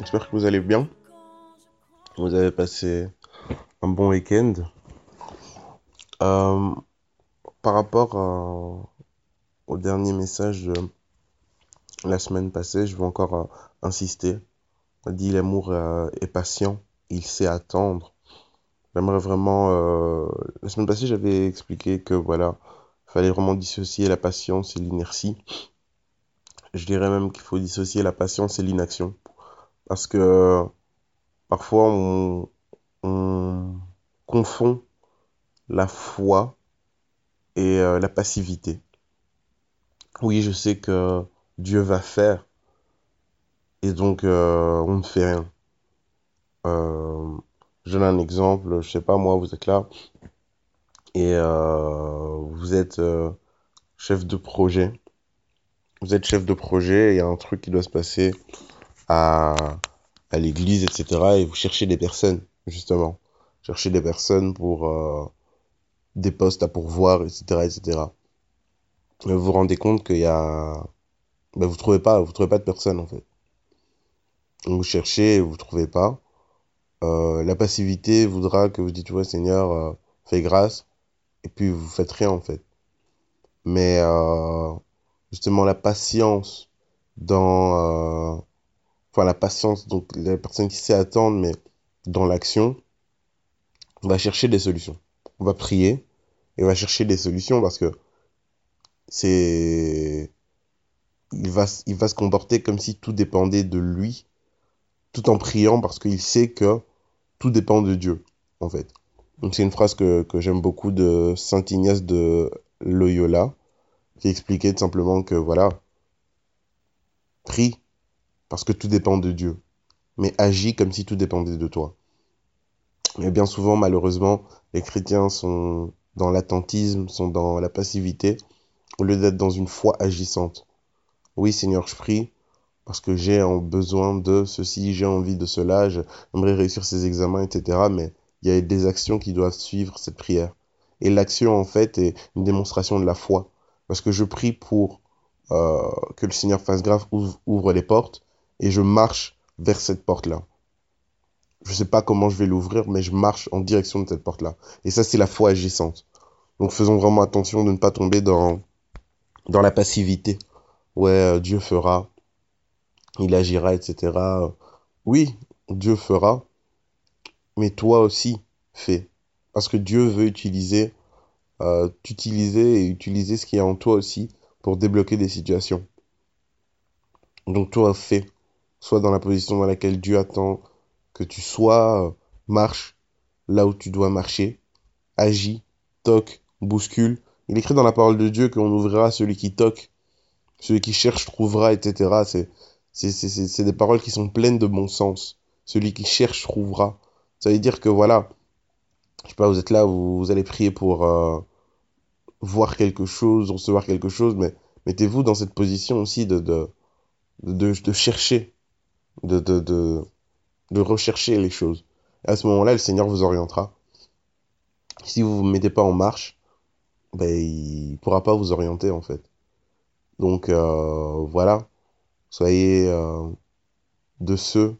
j'espère que vous allez bien. Vous avez passé un bon week-end. Euh, par rapport au dernier message la semaine passée, je vais encore euh, insister. On dit l'amour euh, est patient, il sait attendre. J'aimerais vraiment. La semaine passée, j'avais expliqué que voilà, il fallait vraiment dissocier la patience et l'inertie. Je dirais même qu'il faut dissocier la patience et l'inaction. Parce que parfois on, on confond la foi et euh, la passivité. Oui, je sais que Dieu va faire et donc euh, on ne fait rien. Euh, je donne un exemple, je sais pas moi, vous êtes là et vous êtes chef de projet. Vous êtes chef de projet et il y a un truc qui doit se passer à, l'église, etc. Et vous cherchez des personnes, justement. Cherchez des personnes pour euh, des postes à pourvoir, etc., etc. Et vous vous rendez compte qu'il y a... Ben, vous trouvez pas, vous trouvez pas de personnes, en fait. Vous cherchez et vous trouvez pas. Euh, la passivité voudra que vous dites, ouais, Seigneur, euh, fais grâce. Et puis, vous faites rien, en fait. Mais, justement, la patience dans... Enfin, la patience, donc la personne qui sait attendre, mais dans l'action, on va chercher des solutions. On va prier et on va chercher des solutions parce que c'est... Il va, il va se comporter comme si tout dépendait de lui, tout en priant parce qu'il sait que tout dépend de Dieu, en fait. Donc c'est une phrase que, que j'aime beaucoup de Saint Ignace de Loyola, qui expliquait tout simplement que, voilà, prie parce que tout dépend de Dieu, mais agis comme si tout dépendait de toi. Mais bien souvent, malheureusement, les chrétiens sont dans l'attentisme, sont dans la passivité, au lieu d'être dans une foi agissante. Oui, Seigneur, je prie parce que j'ai besoin de ceci, j'ai envie de cela, j'aimerais réussir ces examens, etc. Mais il y a des actions qui doivent suivre cette prière. Et l'action, en fait, est une démonstration de la foi. Parce que je prie pour euh, que le Seigneur fasse ouvre, ouvre les portes, et je marche vers cette porte-là. Je sais pas comment je vais l'ouvrir, mais je marche en direction de cette porte-là. Et ça, c'est la foi agissante. Donc faisons vraiment attention de ne pas tomber dans, dans la passivité. Ouais, euh, Dieu fera, il agira, etc. Oui, Dieu fera, mais toi aussi, fais. Parce que Dieu veut utiliser, euh, t'utiliser et utiliser ce qu'il y a en toi aussi pour débloquer des situations. Donc toi, fais. Sois dans la position dans laquelle Dieu attend que tu sois, euh, marche là où tu dois marcher, agis, toque, bouscule. Il écrit dans la parole de Dieu qu'on ouvrira celui qui toque, celui qui cherche trouvera, etc. C'est, des paroles qui sont pleines de bon sens. Celui qui cherche trouvera. Ça veut dire que voilà, je sais pas, vous êtes là, vous, allez prier pour euh, voir quelque chose, recevoir quelque chose, mais mettez-vous dans cette position aussi de, de, de chercher, de, de, de, rechercher les choses. À ce moment-là, le Seigneur vous orientera. Si vous ne vous mettez pas en marche, ben, il pourra pas vous orienter en fait. Donc euh, voilà, soyez euh, de ceux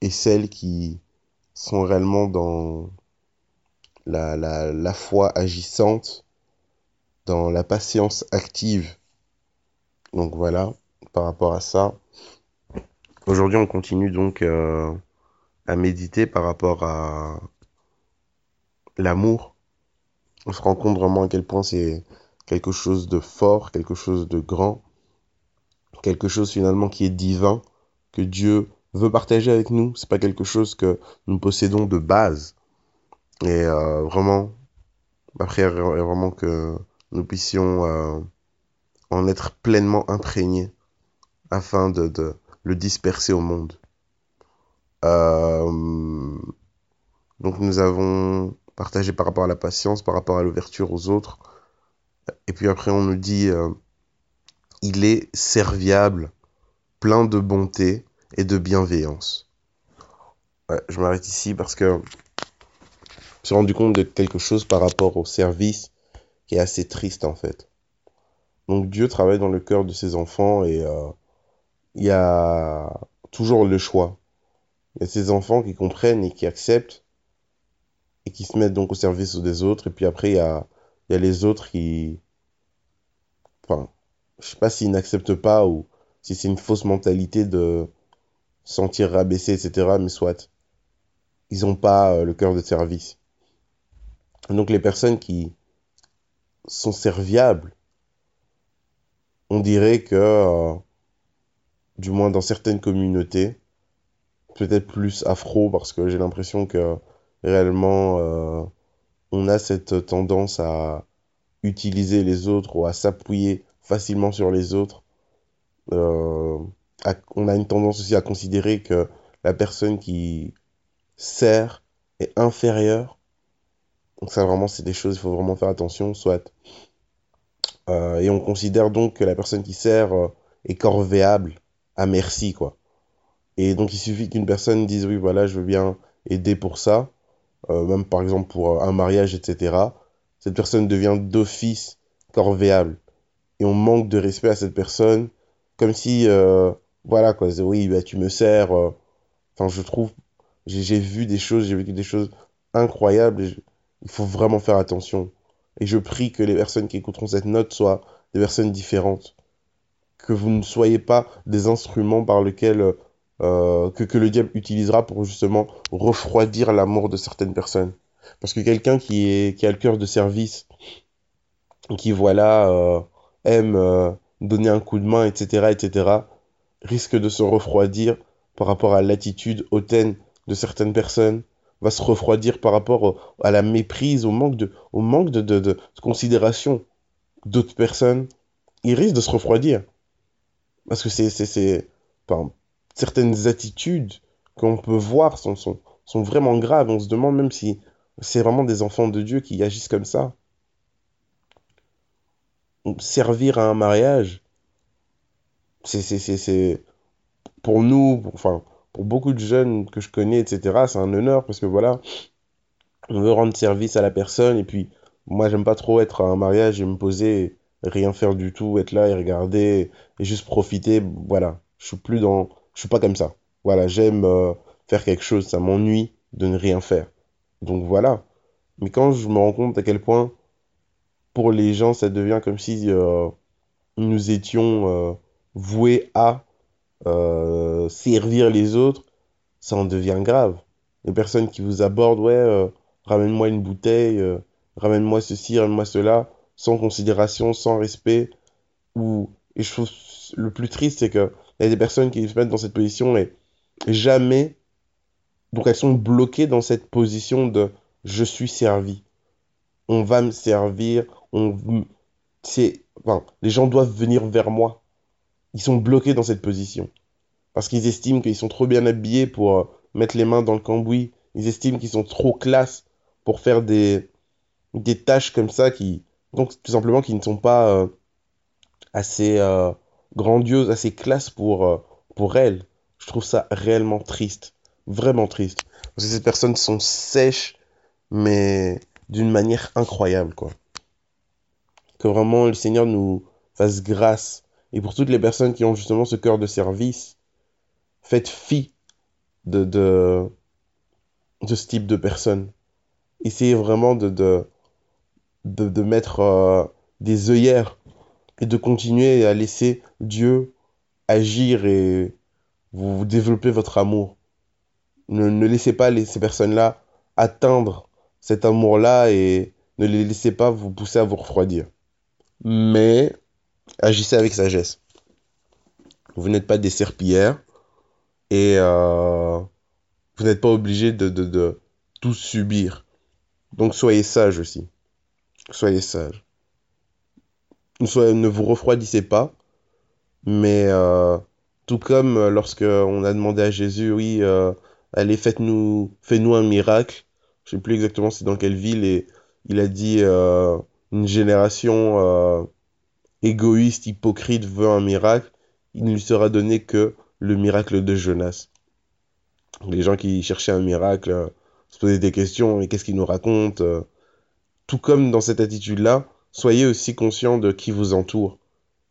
et celles qui sont réellement dans la, la, la foi agissante, dans la patience active. Donc voilà, par rapport à ça. Aujourd'hui, on continue donc euh, à méditer par rapport à l'amour. On se rend compte vraiment à quel point c'est quelque chose de fort, quelque chose de grand, quelque chose finalement qui est divin, que Dieu veut partager avec nous. C'est pas quelque chose que nous possédons de base. Et euh, vraiment, ma prière est vraiment que nous puissions euh, en être pleinement imprégnés afin de, de le disperser au monde. Euh, donc nous avons partagé par rapport à la patience, par rapport à l'ouverture aux autres. Et puis après, on nous dit, euh, il est serviable, plein de bonté et de bienveillance. je m'arrête ici parce que je me suis rendu compte de quelque chose par rapport au service qui est assez triste en fait. Donc Dieu travaille dans le cœur de ses enfants et euh, il y a toujours le choix. Il y a ses enfants qui comprennent et qui acceptent et qui se mettent donc au service des autres. Et puis après, il y a, il y a les autres qui... Enfin, je sais pas s'ils n'acceptent pas ou si c'est une fausse mentalité de sentir rabaisser, etc. Mais soit, ils n'ont pas euh, le cœur de service. Donc les personnes qui sont serviables, on dirait que, euh, du moins dans certaines communautés, peut-être plus afro, parce que j'ai l'impression que réellement, euh, on a cette tendance à utiliser les autres ou à s'appuyer facilement sur les autres. Euh, on a une tendance aussi à considérer que la personne qui sert est inférieure. Donc ça vraiment c'est des choses, il faut vraiment faire attention, soit euh, et on considère donc que la personne qui sert est corvéable à merci, quoi. Et donc il suffit qu'une personne dise oui, voilà, je veux bien aider pour ça, euh, même par exemple pour un mariage, etc. Cette personne devient d'office corvéable. Et on manque de respect à cette personne, comme si, voilà, quoi, oui, bah, tu me sers. Enfin, je trouve, j'ai vu des choses, j'ai vécu des choses incroyables. il faut vraiment faire attention. Et je prie que les personnes qui écouteront cette note soient des personnes différentes. Que vous ne soyez pas des instruments par lesquels euh, que, que le diable utilisera pour justement refroidir l'amour de certaines personnes. Parce que quelqu'un qui, qui a le cœur de service, qui voilà, euh, aime euh, donner un coup de main, etc., etc., risque de se refroidir par rapport à l'attitude hautaine de certaines personnes va se refroidir par rapport à la méprise, au manque de, au manque de, de considération d'autres personnes, il risque de se refroidir. Parce que c'est, enfin, certaines attitudes qu'on peut voir sont, sont, sont vraiment graves. On se demande même si c'est vraiment des enfants de Dieu qui agissent comme ça. Servir à un mariage, c'est, pour nous, enfin, pour beaucoup de jeunes que je connais, etc., c'est un honneur parce que voilà, on veut rendre service à la personne. Et puis, moi, j'aime pas trop être à un mariage et me poser, rien faire du tout, être là et regarder et juste profiter. Voilà, je suis plus dans. Je suis pas comme ça. Voilà, j'aime euh, faire quelque chose. Ça m'ennuie de ne rien faire. Donc voilà. Mais quand je me rends compte à quel point, pour les gens, ça devient comme si euh, nous étions euh, voués à servir les autres, ça en devient grave. Les personnes qui vous abordent, ouais, ramène-moi une bouteille, ramène-moi ceci, ramène-moi cela, sans considération, sans respect. Ou... Et je trouve le plus triste, c'est qu'il y a des personnes qui se mettent dans cette position et jamais. Donc elles sont bloquées dans cette position de je suis servi. On va me servir. On... Enfin, les gens doivent venir vers moi ils sont bloqués dans cette position. Parce qu'ils estiment qu'ils sont trop bien habillés pour euh, mettre les mains dans le cambouis. Ils estiment qu'ils sont trop classe pour faire des, des tâches comme ça qui, donc tout simplement, qui ne sont pas euh, assez euh, grandioses, assez classe pour, pour elles. Je trouve ça réellement triste. Vraiment triste. Parce que ces personnes sont sèches, mais d'une manière incroyable, quoi. Que vraiment le Seigneur nous fasse grâce et pour toutes les personnes qui ont justement ce cœur de service, faites fi de, de, ce type de personnes. Essayez vraiment de, de, mettre euh, des œillères et de continuer à laisser Dieu agir et vous, développer votre amour. Ne, ne laissez pas ces personnes-là atteindre cet amour-là et ne les laissez pas vous pousser à vous refroidir. Mais agissez avec sagesse. Vous n'êtes pas des serpillères et euh, vous n'êtes pas obligé de, de, de, tout subir. Donc soyez sage aussi. Soyez sage. ne vous refroidissez pas, mais euh, tout comme lorsque on a demandé à Jésus, oui, euh, allez, faites-nous, faites-nous un miracle. Je sais plus exactement c'est dans quelle ville et il a dit euh, une génération euh, égoïste, hypocrite veut un miracle. Il ne lui sera donné que le miracle de Jonas. Les gens qui cherchaient un miracle euh, se posaient des questions et qu'est-ce qu'il nous raconte Tout comme dans cette attitude-là, soyez aussi conscient de qui vous entoure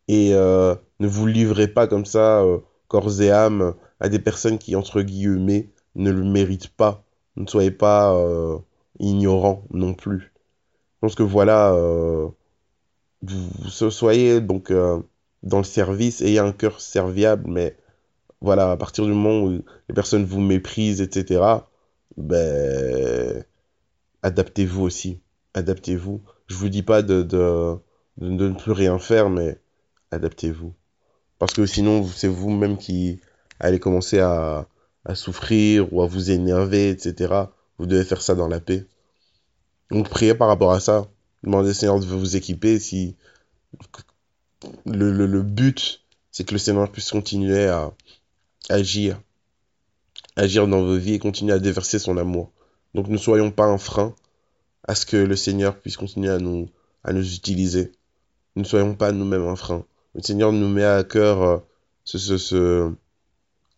et ne vous livrez pas comme ça corps et âme à des personnes qui entre guillemets ne le méritent pas. Ne soyez pas euh, ignorants non plus. Je pense que voilà, euh, vous, soyez donc euh, dans le service, ayez un cœur serviable, mais voilà, à partir du moment où les personnes vous méprisent, etc., ben, adaptez-vous aussi. Adaptez-vous. Je vous dis pas de, de, de ne plus rien faire, mais adaptez-vous. Parce que sinon, c'est vous-même qui allez commencer à, à souffrir ou à vous énerver, etc. Vous devez faire ça dans la paix. Donc priez par rapport à ça. Demandez au Seigneur de vous équiper si le, le, le but, c'est que le Seigneur puisse continuer à agir, agir dans vos vies et continuer à déverser son amour. Donc ne soyons pas un frein à ce que le Seigneur puisse continuer à nous, à nous utiliser. Ne soyons pas nous-mêmes un frein. Le Seigneur nous met à cœur euh, ce, ce, ce,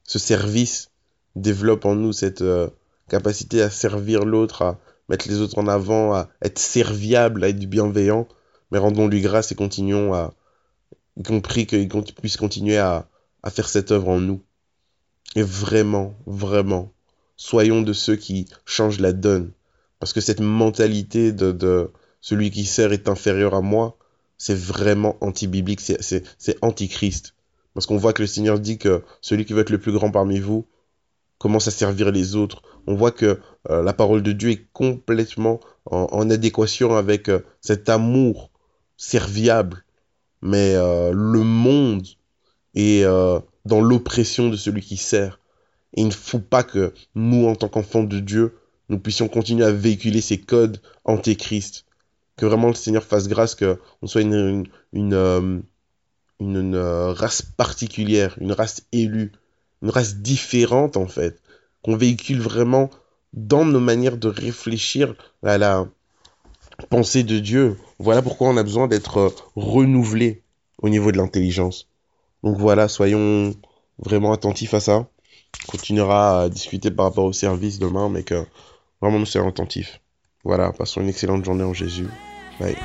ce service développe en nous cette euh, capacité à servir l'autre, à mettre les autres en avant, à être serviable, à être bienveillant. Mais rendons-lui grâce et continuons à, y compris qu'il puisse continuer à, à faire cette œuvre en nous. Et vraiment, vraiment, soyons de ceux qui changent la donne. Parce que cette mentalité de, celui qui sert est inférieur à moi, c'est vraiment anti-biblique, c'est anti-Christ. Parce qu'on voit que le Seigneur dit que celui qui veut être le plus grand parmi vous, commence à servir les autres. On voit que euh, la parole de Dieu est complètement en, adéquation avec euh, cet amour serviable. Mais euh, le monde est dans l'oppression de celui qui sert. Et il ne faut pas que nous, en tant qu'enfants de Dieu, nous puissions continuer à véhiculer ces codes antéchrist. Que vraiment le Seigneur fasse grâce, qu'on soit une, une, une race particulière, une race élue, une race différente en fait, qu'on véhicule vraiment dans nos manières de réfléchir à la pensée de Dieu. Voilà pourquoi on a besoin d'être renouvelé au niveau de l'intelligence. Donc voilà, soyons vraiment attentifs à ça. On continuera à discuter par rapport au service demain, mais que vraiment nous soyons attentifs. Voilà, passons une excellente journée en Jésus. Bye.